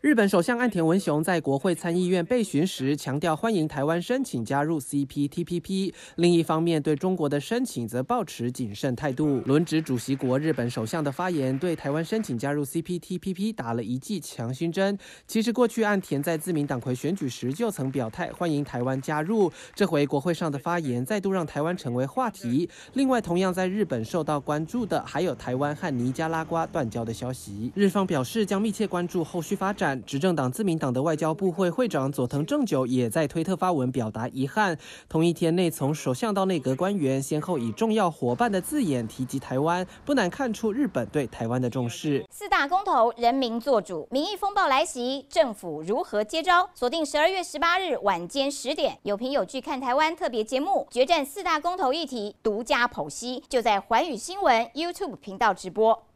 日本首相岸田文雄在国会参议院备询时强调，欢迎台湾申请加入 CPTPP。另一方面，对中国的申请则抱持谨慎态度。轮值主席国日本首相的发言，对台湾申请加入 CPTPP 打了一剂强心针。其实，过去岸田在自民党魁选举时就曾表态欢迎台湾加入，这回国会上的发言再度让台湾成为话题。另外，同样在日本受到关注的，还有台湾和尼加拉瓜断交的消息。日方表示将密切关注后续发展。执政党自民党的外交部会会长佐藤正久也在推特发文表达遗憾。同一天内，从首相到内阁官员先后以重要伙伴的字眼提及台湾，不难看出日本对台湾的重视。四大公投，人民做主，民意风暴来袭，政府如何接招？锁定十二月十八日晚间十点，有凭有据看台湾特别节目《决战四大公投议题》，独家剖析，就在环宇新闻 YouTube 频道直播。